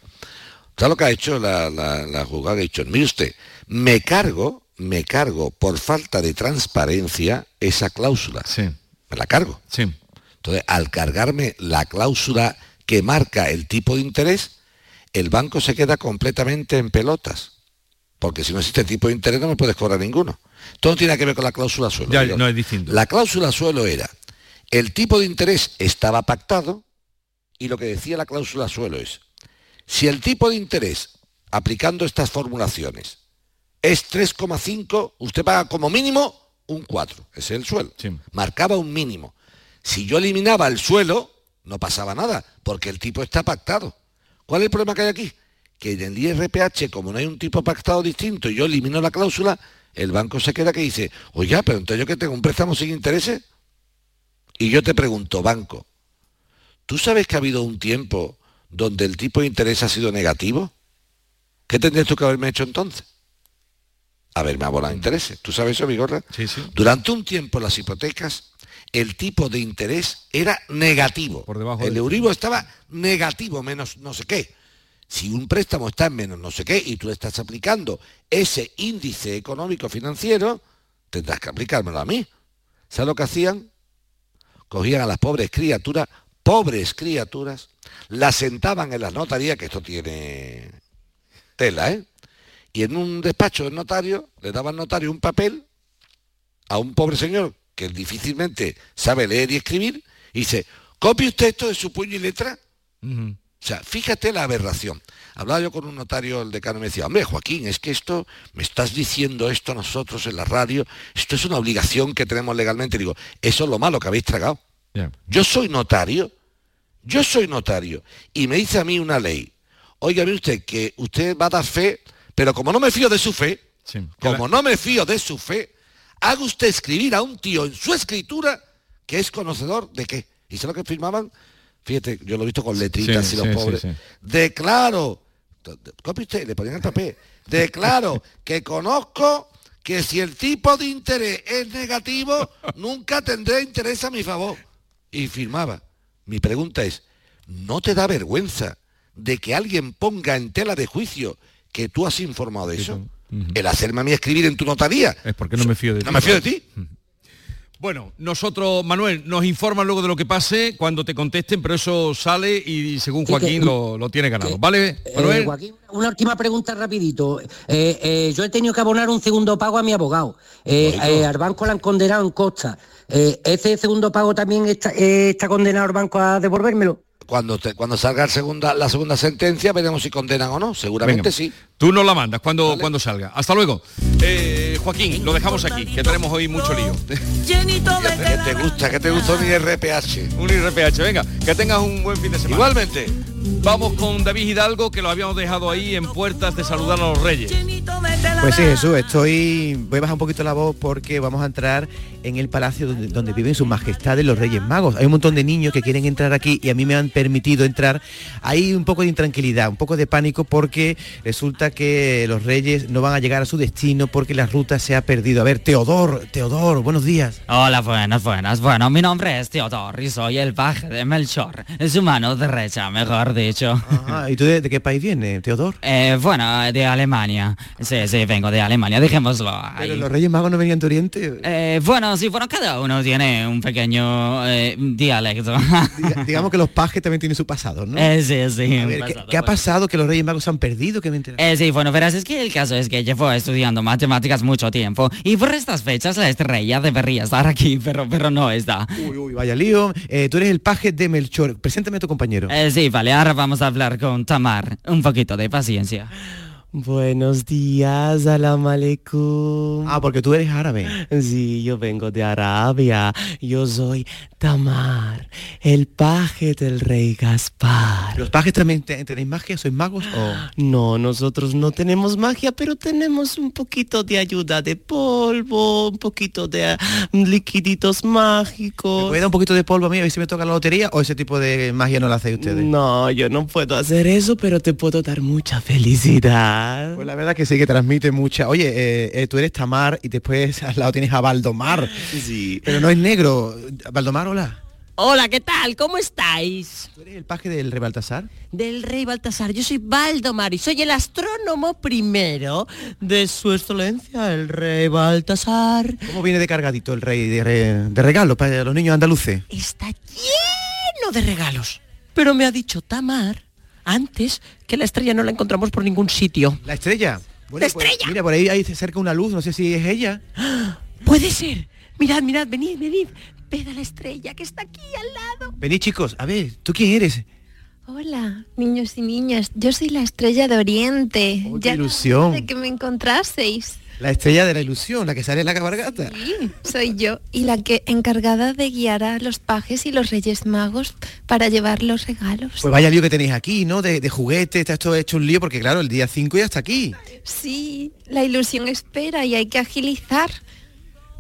¿Sabes lo que ha hecho la, la, la juzgada? Ha dicho, mire usted, me cargo, me cargo por falta de transparencia esa cláusula. Sí. Me la cargo. Sí. Entonces, al cargarme la cláusula que marca el tipo de interés, el banco se queda completamente en pelotas. Porque si no existe tipo de interés no me puedes cobrar ninguno. Todo tiene que ver con la cláusula suelo. Ya, no es distinto. La cláusula suelo era, el tipo de interés estaba pactado y lo que decía la cláusula suelo es, si el tipo de interés, aplicando estas formulaciones, es 3,5, usted paga como mínimo un 4, ese es el suelo. Marcaba un mínimo. Si yo eliminaba el suelo, no pasaba nada, porque el tipo está pactado. ¿Cuál es el problema que hay aquí? que en el IRPH, como no hay un tipo pactado distinto y yo elimino la cláusula, el banco se queda que dice, oye, pero entonces yo que tengo un préstamo sin intereses. Y yo te pregunto, banco, ¿tú sabes que ha habido un tiempo donde el tipo de interés ha sido negativo? ¿Qué tendrías tú que haberme hecho entonces? Haberme abonado intereses. ¿Tú sabes eso, Vigorra? Sí, sí. Durante un tiempo las hipotecas, el tipo de interés era negativo. Por debajo el Euribor estaba negativo, menos no sé qué si un préstamo está en menos no sé qué y tú estás aplicando ese índice económico financiero, tendrás que aplicármelo a mí. ¿Sabes lo que hacían? Cogían a las pobres criaturas, pobres criaturas, las sentaban en las notarías, que esto tiene tela, ¿eh? Y en un despacho del notario le daba al notario un papel a un pobre señor que difícilmente sabe leer y escribir, y dice, copie usted esto de su puño y letra. O sea, fíjate la aberración. Hablaba yo con un notario, el decano, me decía, hombre, Joaquín, es que esto, me estás diciendo esto a nosotros en la radio, esto es una obligación que tenemos legalmente. digo, eso es lo malo que habéis tragado. Yo soy notario, yo soy notario, y me dice a mí una ley, oiga, ve usted, que usted va a dar fe, pero como no me fío de su fe, como no me fío de su fe, haga usted escribir a un tío en su escritura que es conocedor de qué. ¿Y sé lo que firmaban? Fíjate, yo lo he visto con letritas y los pobres. Declaro, copie usted, le ponían el papel. Declaro que conozco que si el tipo de interés es negativo, nunca tendré interés a mi favor. Y firmaba. Mi pregunta es, ¿no te da vergüenza de que alguien ponga en tela de juicio que tú has informado de eso? El hacerme a mí escribir en tu notaría. Es porque no me fío de ti. No me fío de ti. Bueno, nosotros, Manuel, nos informan luego de lo que pase cuando te contesten, pero eso sale y según Joaquín lo, tiene ganado. ¿Vale, eh, Manuel? Joaquín, una última pregunta rapidito. Eh, eh, yo he tenido que abonar un segundo pago a mi abogado. al banco le han condenado en costa. ¿Ese segundo pago también está, está condenado al banco a devolvérmelo? Cuando, cuando salga segunda, la segunda sentencia veremos si condenan o no. Seguramente sí. Tú nos la mandas cuando, cuando salga. Hasta luego. Eh, Joaquín, lo dejamos aquí, que tenemos hoy mucho lío. ¿Qué te gusta? ¿Qué te gustó mi RPH? Un IRPH, venga, que tengas un buen fin de semana. Igualmente. Vamos con David Hidalgo, que lo habíamos dejado ahí en puertas de saludar a los reyes. Pues sí, Jesús, estoy. Voy a bajar un poquito la voz porque vamos a entrar en el palacio donde, donde viven sus majestades los Reyes Magos. Hay un montón de niños que quieren entrar aquí y a mí me han permitido entrar. Hay un poco de intranquilidad, un poco de pánico porque resulta que los Reyes no van a llegar a su destino porque la ruta se ha perdido. A ver, Teodor, Teodor, buenos días. Hola, buenas, buenas. Bueno, mi nombre es Teodor y soy el paje de Melchor. Es su mano derecha, mejor dicho. ¿Y tú de, qué país viene, Teodor? Eh, bueno, de Alemania. Sí, sí, vengo de Alemania, dejémoslo ¿Pero los Reyes Magos no venían de Oriente? Eh, bueno, sí, bueno, cada uno tiene un pequeño eh, dialecto. digamos que los pajes también tienen su pasado, ¿no? Eh, sí, sí. ¿qué, ha pasado que los Reyes Magos se han perdido? Que me eh, sí, bueno, verás, es que el caso es que llevo estudiando matemáticas mucho tiempo y por estas fechas la estrella debería estar aquí, pero, pero no está. Uy, uy, vaya lío. tú eres el paje de Melchor. Preséntame a tu compañero. sí, vale, ahora vamos a hablar con Tamar. Un poquito de paciencia. Buenos días, aleikum. Ah, porque tú eres árabe. Sí, yo vengo de Arabia. Yo soy Tamar, el paje del rey Gaspar. ¿Los pajes también tenéis magia? ¿Sois magos o...? No, nosotros no tenemos magia, pero tenemos un poquito de ayuda de polvo, un poquito de mm, liquiditos mágicos. ¿Me puede dar un poquito de polvo a mí a ver si me toca la lotería o ese tipo de magia no la hacéis ustedes? No, yo no puedo hacer eso, pero te puedo dar mucha felicidad. Pues la verdad que sí que transmite mucha. Oye, eh, eh, tú eres Tamar y después al lado tienes a Valdomar. Sí. Pero no es negro. Valdomar, hola. Hola, ¿qué tal? ¿Cómo estáis? ¿Tú eres el paje del rey Baltasar? Del rey Baltasar. Yo soy Valdomar y soy el astrónomo primero de su excelencia, el rey Baltasar. ¿Cómo viene de cargadito el rey de, de regalos para los niños andaluces? Está lleno de regalos. Pero me ha dicho Tamar antes que la estrella no la encontramos por ningún sitio. ¿La estrella? ¡La pues, estrella! mira, por ahí, ahí se acerca una luz, no sé si es ella. Puede ser. Mirad, mirad, venid, venid. Ved a la estrella que está aquí al lado. Venid, chicos, a ver, ¿tú quién eres? Hola, niños y niñas. Yo soy la estrella de Oriente. Oh, qué ilusión. De que me encontraseis. La estrella de la ilusión, la que sale en la cabalgata. Sí, soy yo. Y la que encargada de guiar a los pajes y los reyes magos para llevar los regalos. Pues vaya lío que tenéis aquí, ¿no? De, de juguetes, está esto hecho un lío porque claro, el día 5 ya está aquí. Sí, la ilusión espera y hay que agilizar.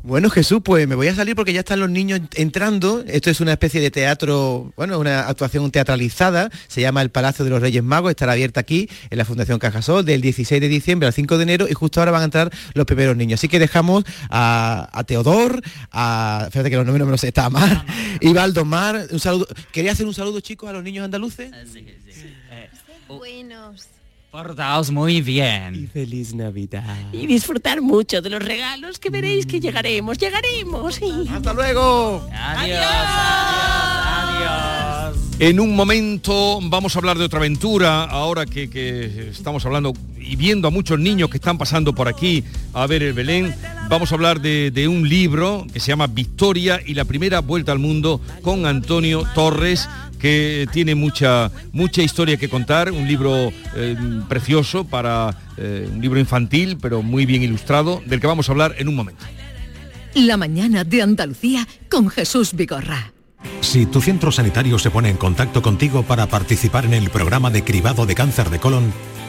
Bueno, Jesús, pues me voy a salir porque ya están los niños entrando. Esto es una especie de teatro, bueno, una actuación teatralizada. Se llama El Palacio de los Reyes Magos. Estará abierta aquí en la Fundación Cajasol del 16 de diciembre al 5 de enero y justo ahora van a entrar los primeros niños. Así que dejamos a, Teodor, a, fíjate que los nombres no me los sé, está Amar, y Valdomar. Un saludo. ¿Quería hacer un saludo, chicos, a los niños andaluces? Sí, sí. Buenos. Portaos muy bien. Y feliz Navidad. Y disfrutar mucho de los regalos que veréis que llegaremos, llegaremos. Hasta luego. Adiós, adiós, adiós. En un momento vamos a hablar de otra aventura, ahora que, que, estamos hablando y viendo a muchos niños que están pasando por aquí a ver el Belén, vamos a hablar de, de un libro que se llama Victoria y la primera vuelta al mundo con Antonio Torres, que tiene mucha, mucha historia que contar, un libro eh, precioso para eh, un libro infantil, pero muy bien ilustrado, del que vamos a hablar en un momento. La mañana de Andalucía con Jesús Vigorra. Si tu centro sanitario se pone en contacto contigo para participar en el programa de cribado de cáncer de colon,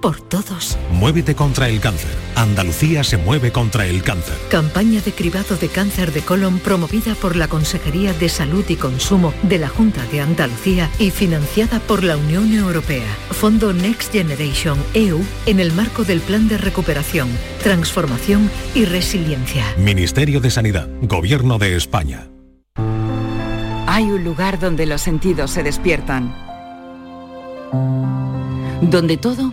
por todos. Muévete contra el cáncer. Andalucía se mueve contra el cáncer. Campaña de cribado de cáncer de colon promovida por la Consejería de Salud y Consumo de la Junta de Andalucía y financiada por la Unión Europea. Fondo Next Generation EU en el marco del Plan de Recuperación, Transformación y Resiliencia. Ministerio de Sanidad, Gobierno de España. Hay un lugar donde los sentidos se despiertan. Donde todo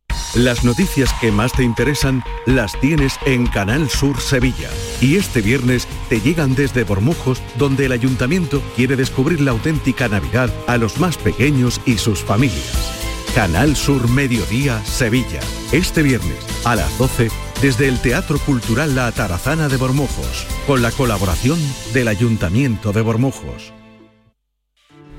Las noticias que más te interesan las tienes en Canal Sur Sevilla. Y este viernes te llegan desde Bormujos, donde el ayuntamiento quiere descubrir la auténtica Navidad a los más pequeños y sus familias. Canal Sur Mediodía Sevilla. Este viernes a las 12 desde el Teatro Cultural La Tarazana de Bormujos, con la colaboración del Ayuntamiento de Bormujos.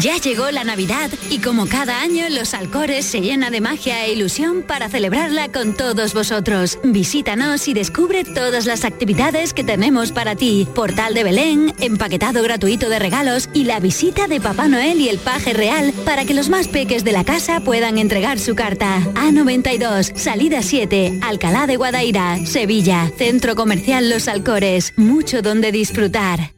Ya llegó la Navidad y como cada año los Alcores se llena de magia e ilusión para celebrarla con todos vosotros. Visítanos y descubre todas las actividades que tenemos para ti. Portal de Belén, empaquetado gratuito de regalos y la visita de Papá Noel y el paje real para que los más peques de la casa puedan entregar su carta. A92, salida 7, Alcalá de Guadaira, Sevilla, Centro Comercial Los Alcores. Mucho donde disfrutar.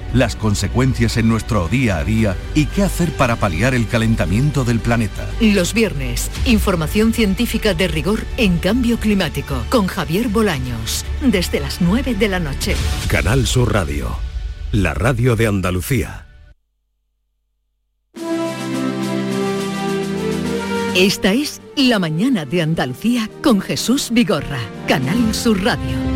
las consecuencias en nuestro día a día y qué hacer para paliar el calentamiento del planeta. Los viernes, información científica de rigor en cambio climático con Javier Bolaños, desde las 9 de la noche. Canal Sur Radio, la radio de Andalucía. Esta es La mañana de Andalucía con Jesús Vigorra, Canal Sur Radio.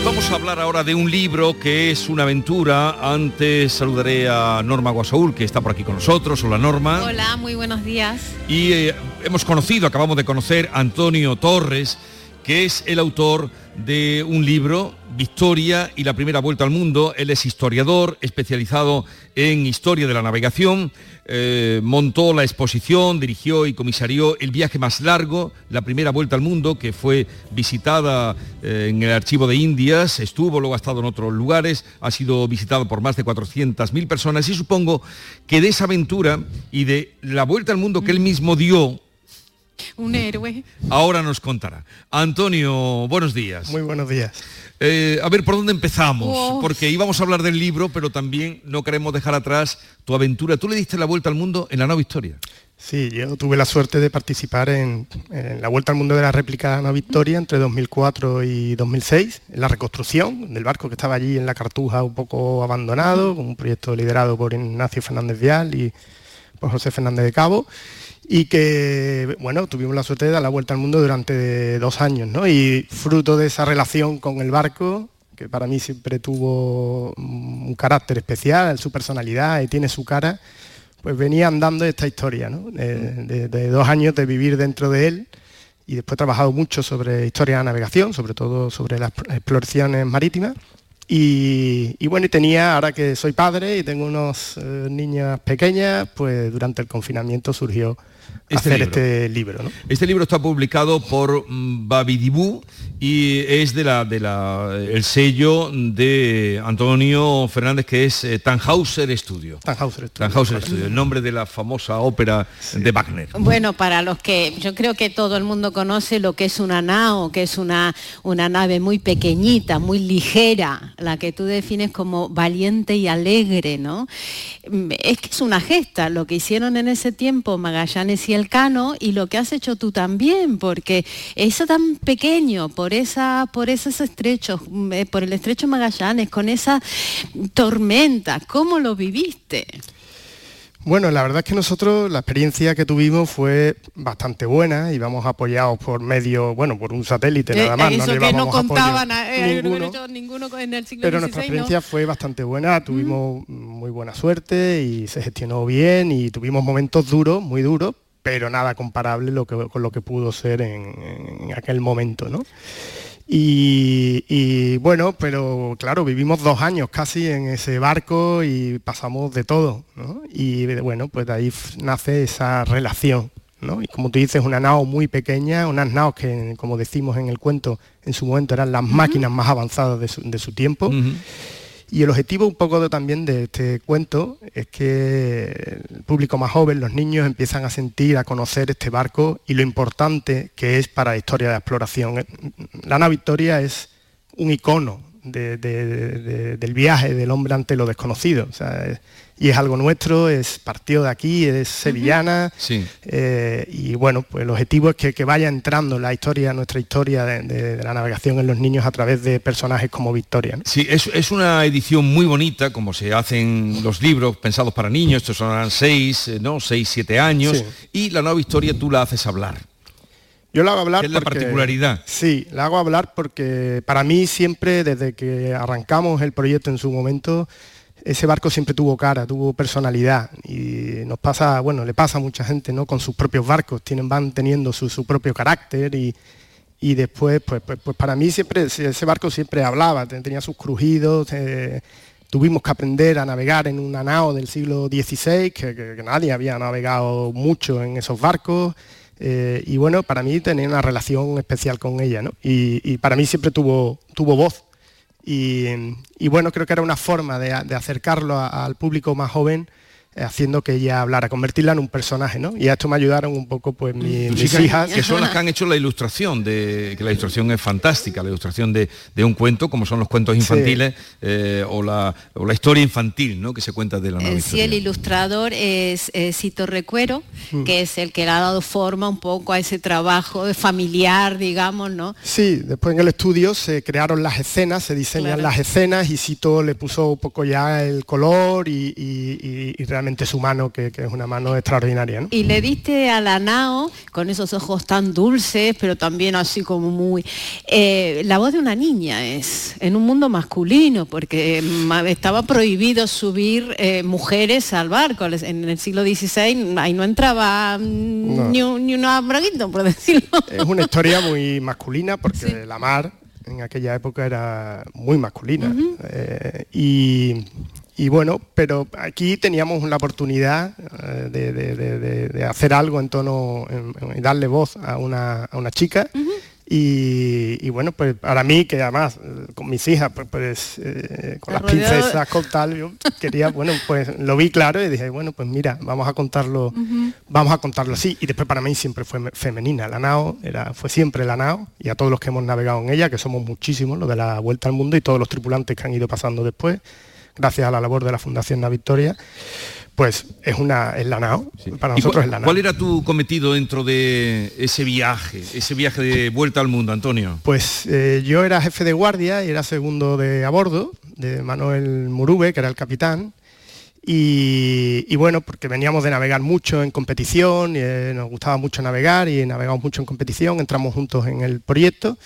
Y vamos a hablar ahora de un libro que es una aventura. Antes saludaré a Norma Guasaúl, que está por aquí con nosotros. Hola Norma. Hola, muy buenos días. Y eh, hemos conocido, acabamos de conocer a Antonio Torres, que es el autor de un libro, Victoria y la primera vuelta al mundo. Él es historiador, especializado en historia de la navegación. Eh, montó la exposición, dirigió y comisarió el viaje más largo, la primera vuelta al mundo, que fue visitada eh, en el archivo de Indias, estuvo, luego ha estado en otros lugares, ha sido visitado por más de 400.000 personas y supongo que de esa aventura y de la vuelta al mundo que él mismo dio, un héroe. Ahora nos contará. Antonio, buenos días. Muy buenos días. Eh, a ver, ¿por dónde empezamos? Porque íbamos a hablar del libro, pero también no queremos dejar atrás tu aventura. Tú le diste la vuelta al mundo en la nueva historia. Sí, yo tuve la suerte de participar en, en la Vuelta al Mundo de la réplica Ana Victoria entre 2004 y 2006, en la reconstrucción del barco que estaba allí en la Cartuja un poco abandonado, con un proyecto liderado por Ignacio Fernández Vial y por José Fernández de Cabo y que, bueno, tuvimos la suerte de dar la vuelta al mundo durante dos años, ¿no? Y fruto de esa relación con el barco, que para mí siempre tuvo un carácter especial, su personalidad y tiene su cara, pues venía andando esta historia, ¿no? De, de dos años de vivir dentro de él y después he trabajado mucho sobre historia de navegación, sobre todo sobre las exploraciones marítimas. Y, y, bueno, y tenía, ahora que soy padre y tengo unos eh, niñas pequeñas, pues durante el confinamiento surgió este hacer libro. este libro. ¿no? Este libro está publicado por mm, Babidibú y es de la, de la, el sello de Antonio Fernández que es eh, Tannhauser Studio. Tannhauser Studio. Tannhauser Studio, el nombre de la famosa ópera de Wagner. Bueno, para los que yo creo que todo el mundo conoce lo que es una nao, que es una, una nave muy pequeñita, muy ligera, la que tú defines como valiente y alegre, ¿no? Es que es una gesta, lo que hicieron en ese tiempo Magallanes y Y lo que has hecho tú también, porque eso tan pequeño, por, esa, por esos estrechos, mm, eh, por el estrecho Magallanes, con esa tormenta, ¿cómo lo viviste? Bueno, la verdad es que nosotros la experiencia que tuvimos fue bastante buena, íbamos apoyados por medio, bueno, por un satélite nada más. Eh, eso no que no contaban eh, ninguno. ninguno en el siglo Pero nuestra experiencia fue bastante buena, tuvimos muy buena suerte y se gestionó bien y tuvimos momentos duros, muy duros, pero nada comparable lo que- con lo que pudo ser en, en aquel momento, ¿no? Y, y, bueno, pero claro, vivimos dos años casi en ese barco y pasamos de todo, ¿no? Y bueno, pues de ahí nace esa relación, ¿no? Y como tú dices, una nao muy pequeña, unas naos que, como decimos en el cuento, en su momento eran las máquinas más avanzadas de su, de su tiempo. Y el objetivo un poco también de este cuento es que el público más joven, los niños, empiezan a sentir, a conocer este barco y lo importante que es para la historia de exploración. La Ana Victoria es un icono de- de- de- del viaje del hombre ante lo desconocido. Y es algo nuestro, es partido de aquí, es sevillana. Sí. eh, y bueno, pues el objetivo es que, que vaya entrando la historia, nuestra historia de, de- de la navegación en los niños a través de personajes como Victoria. ¿no? Sí, es, es una edición muy bonita, como se hacen los libros pensados para niños, estos son seis, eh, ¿no? Seis, siete años, Sí. y la nueva historia tú la haces hablar. Yo la hago hablar ¿Qué es la porque- particularidad? Sí, la hago hablar porque para mí siempre, desde que arrancamos el proyecto en su momento, ese barco siempre tuvo cara, tuvo personalidad y nos pasa, bueno, le pasa a mucha gente, ¿no? Con sus propios barcos, tienen, van teniendo su, su propio carácter y, y después, pues, pues, pues para mí siempre, ese barco siempre hablaba, te- tenía sus crujidos, eh, tuvimos que aprender a navegar en una nao del siglo XVI, que, que- que nadie había navegado mucho en esos barcos, eh, y bueno, para mí tenía una relación especial con ella, ¿no? Y, y para mí siempre tuvo, tuvo voz. Y, bueno, creo que era una forma de, acercarlo al público más joven, haciendo que ella hablara, convertirla en un personaje, ¿no? Y a esto me ayudaron un poco pues mi- Tus mis hijas, hijas. que son las que han hecho la ilustración, de, que la ilustración es fantástica, la ilustración de, de un cuento, como son los cuentos infantiles, eh, o, la, o la historia infantil, ¿no? Que se cuenta de la nueva En sí, el ilustrador es eh, Cito Recuero, Mm. que es el que le ha dado forma un poco a ese trabajo familiar, digamos, ¿no? Sí, después en el estudio se crearon las escenas, se diseñan Claro. las escenas y Sito le puso un poco ya el color y, y- y- y realmente su mano, que, que es una mano extraordinaria. ¿no? Y le diste a la Nao, con esos ojos tan dulces, pero también así como muy... eh, la voz de una niña es, en un mundo masculino, porque mm, estaba prohibido subir eh, mujeres al barco. En el siglo XVI ahí no entraba mm, No. ni, un, ni una por decirlo. Es una historia muy masculina porque la mar en aquella época era muy masculina. Eh, y, y bueno, pero aquí teníamos la oportunidad eh, de, de- de- de- de hacer algo en tono y darle voz a una, a una chica. Y, y bueno, pues para mí, que además eh, con mis hijas, pues, pues, eh, con las Rodeado- princesas, con tal, yo quería, bueno, pues lo vi claro y dije, bueno, pues mira, vamos a contarlo vamos a contarlo así. Y después para mí siempre fue me- femenina. La nao era, fue siempre la nao y a todos los que hemos navegado en ella, que somos muchísimos, los de la Vuelta al Mundo y todos los tripulantes que han ido pasando después, gracias a la labor de la Fundación Na Victoria, pues es una es la nao. Para ¿Y nosotros cuál, es la nao. cuál era tu cometido dentro de ese viaje, ese viaje de vuelta al mundo, Antonio? Pues eh, yo era jefe de guardia y era segundo de a bordo, de Manuel Murube, que era el capitán. Y, y bueno, porque veníamos de navegar mucho en competición, y, eh, nos gustaba mucho navegar y navegamos mucho en competición, entramos juntos en el proyecto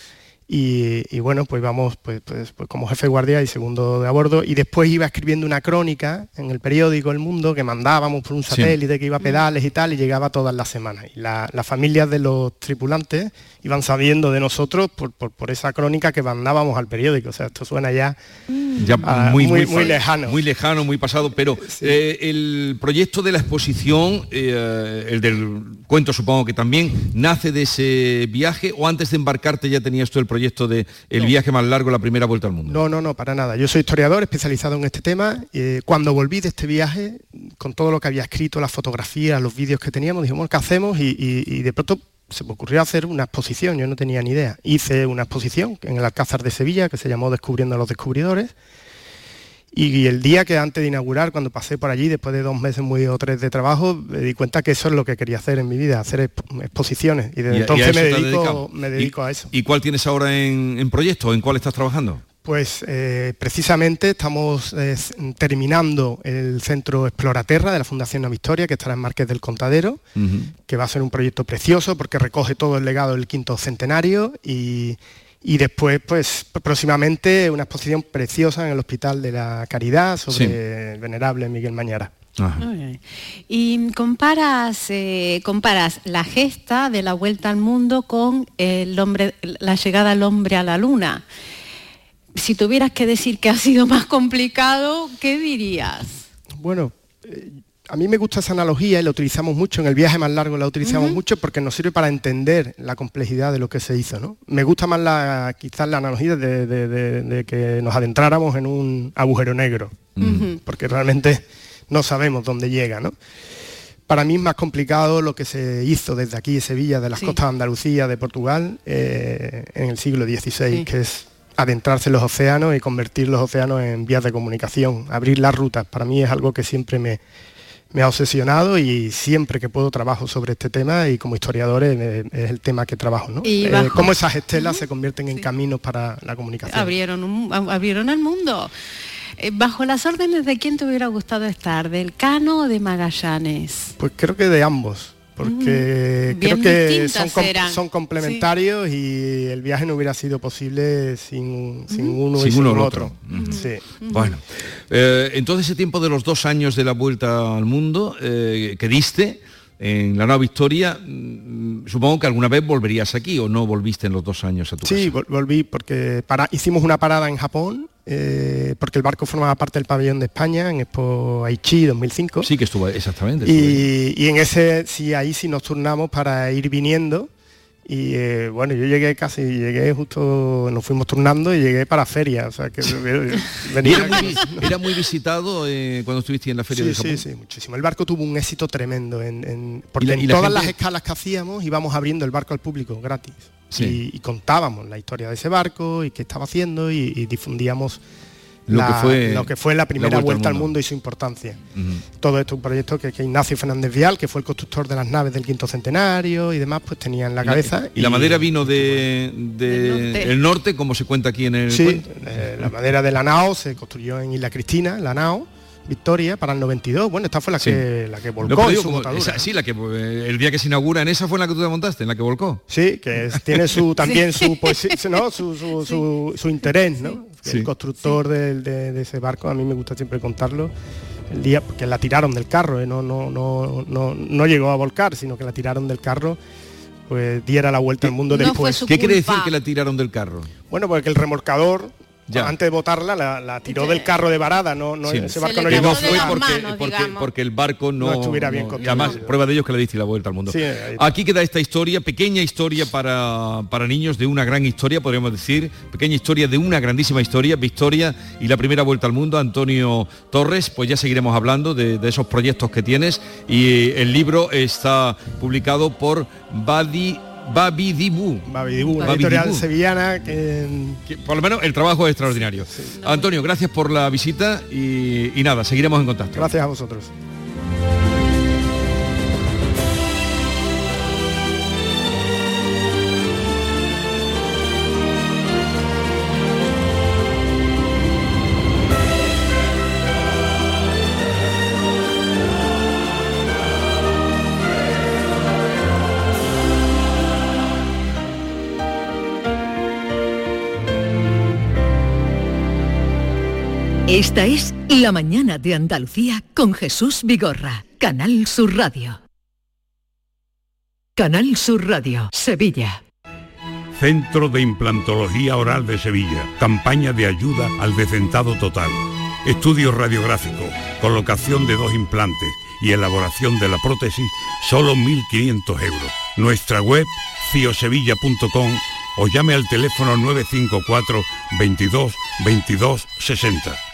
y, y bueno, pues vamos pues, pues, pues como jefe de guardia y segundo de a bordo y después iba escribiendo una crónica en el periódico El Mundo que mandábamos por un Sí. satélite que iba a pedales y tal y llegaba todas las semanas. Y la- las familias de los tripulantes iban sabiendo de nosotros por, por- por esa crónica que mandábamos al periódico. O sea, esto suena ya, Ya ah, muy, muy, muy lejano. Muy lejano, muy pasado, pero eh, el proyecto de la exposición, eh, el del cuento supongo que también, nace de ese viaje o antes de embarcarte ya tenías tú el proyecto de el viaje más largo, la primera vuelta al mundo. No, no, no, para nada. Yo soy historiador especializado en este tema. Eh, cuando volví de este viaje, con todo lo que había escrito, las fotografías, los vídeos que teníamos, dijimos, ¿qué hacemos? Y, y- y de pronto se me ocurrió hacer una exposición, yo no tenía ni idea. Hice una exposición en el Alcázar de Sevilla que se llamó Descubriendo a los Descubridores. Y el día que antes de inaugurar, cuando pasé por allí, después de dos meses muy o tres de trabajo, me di cuenta que eso es lo que quería hacer en mi vida, hacer exp- exposiciones. Y desde Y- entonces me dedico, me dedico a eso. ¿Y cuál tienes ahora en, en proyecto? ¿En cuál estás trabajando? Pues eh, precisamente estamos eh, terminando el centro Exploraterra de la Fundación Nueva Victoria, que estará en Marqués del Contadero, que va a ser un proyecto precioso porque recoge todo el legado del quinto centenario y, y después, pues próximamente una exposición preciosa en el Hospital de la Caridad sobre el venerable Miguel Mañara. Bien. Y comparas, eh, comparas la gesta de la vuelta al mundo con el hombre, la llegada del hombre a la luna. Si tuvieras que decir que ha sido más complicado, ¿qué dirías? Bueno, eh, a mí me gusta esa analogía y la utilizamos mucho, en el viaje más largo la utilizamos mucho porque nos sirve para entender la complejidad de lo que se hizo. ¿no? Me gusta más la, quizás la analogía de, de- de- de que nos adentráramos en un agujero negro, porque realmente no sabemos dónde llega. ¿no? Para mí es más complicado lo que se hizo desde aquí de Sevilla, de las Sí. costas de Andalucía, de Portugal, eh, en el siglo XVI, Sí. que es adentrarse en los océanos y convertir los océanos en vías de comunicación, abrir las rutas. Para mí es algo que siempre me, me ha obsesionado y siempre que puedo trabajo sobre este tema y como historiador es, es el tema que trabajo. ¿no? Y Eh, cómo esas estelas se convierten en caminos para la comunicación. Abrieron, un- abrieron el mundo. Eh, ¿Bajo las órdenes de quién te hubiera gustado estar? ¿Del Cano o de Magallanes? Pues creo que de ambos, porque Mm, creo que son, com- eran. son complementarios y el viaje no hubiera sido posible sin, sin uno y Sin uno o el otro. Sí. Bueno, eh, en todo ese tiempo de los dos años de la vuelta al mundo eh, que diste en la nueva Victoria, mm, supongo que alguna vez volverías aquí o no volviste en los dos años a tu Sí, vol- volví porque para, hicimos una parada en Japón, eh, porque el barco formaba parte del pabellón de España en Expo Aichi 2005. Sí, que estuvo exactamente. estuvo. Y, y en ese, sí, ahí sí nos turnamos para ir viniendo. Y eh, bueno, yo llegué casi, llegué justo, nos fuimos turnando y llegué para feria. O sea que venía era, muy, era muy visitado eh, cuando estuviste en la feria Sí, de Japón. sí, sí, muchísimo. El barco tuvo un éxito tremendo, en, en- porque Y la- en y la todas gente- las escalas que hacíamos íbamos abriendo el barco al público gratis. Sí. Y, y contábamos la historia de ese barco y qué estaba haciendo y, y difundíamos Lo la, que fue lo que fue la primera la vuelta, vuelta al al mundo. y su importancia. Todo esto un proyecto que, que Ignacio Fernández Vial, que fue el constructor de las naves del quinto centenario y demás, pues tenía en la Y cabeza. Y, la madera vino de, de- norte. el norte, como se cuenta aquí en el Sí, cuento. eh, la madera de la nao se construyó en Isla Cristina, la nao, Victoria, para el 92. Bueno, esta fue la Sí. que la que volcó digo, su como botadura, esa- ¿no? sí, la que eh, el día que se inaugura en esa fue en la que tú te montaste, en la que volcó. Sí, que es- tiene su también su poesía, ¿no? su, su, su- su interés, ¿no? Sí. El constructor de, de ese barco, a mí me gusta siempre contarlo, el día que la tiraron del carro, ¿eh? no, no, no, no, no llegó a volcar, sino que la tiraron del carro, pues diera la vuelta al mundo después. ¿Qué quiere decir que la tiraron del carro? Bueno, porque el remolcador, Ya. antes de botarla, la, la tiró del carro de varada, no, no Sí. ese Se barco no llegó fue porque, porque, porque el barco no, No estuviera bien no- y además prueba de ello es que le diste la vuelta al mundo. Sí, aquí queda esta historia pequeña historia para, para niños de una gran historia podríamos decir. Pequeña historia de una grandísima historia Victoria y la primera vuelta al mundo Antonio Torres. Pues ya seguiremos hablando de, de esos proyectos que tienes. Y el libro está publicado por Badi Babi Dibu. Babidibu, una editorial sevillana que, por lo menos el trabajo es extraordinario. Antonio, gracias por la visita y, y nada, seguiremos en contacto. Gracias a vosotros. Esta es La mañana de Andalucía con Jesús Vigorra, Canal Sur Radio. Canal Sur Radio, Sevilla. Centro de Implantología Oral de Sevilla. Campaña de ayuda al decentado total. Estudio radiográfico, colocación de dos implantes y elaboración de la prótesis, solo 1.500 euros. Nuestra web, ciosevilla.com o llame al teléfono 954 22 22 60.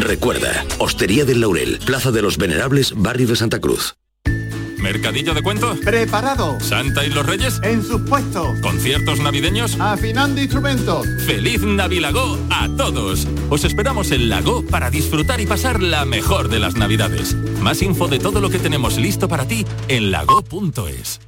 Recuerda, Hostería del Laurel, Plaza de los Venerables, Barrio de Santa Cruz. ¿Mercadillo de cuentos? Preparado. ¿Santa y los Reyes? En sus puestos. ¿Conciertos navideños? Afinando instrumentos. ¡Feliz Navilago a todos! Os esperamos en Lago para disfrutar y pasar la mejor de las Navidades. Más info de todo lo que tenemos listo para ti en lago.es.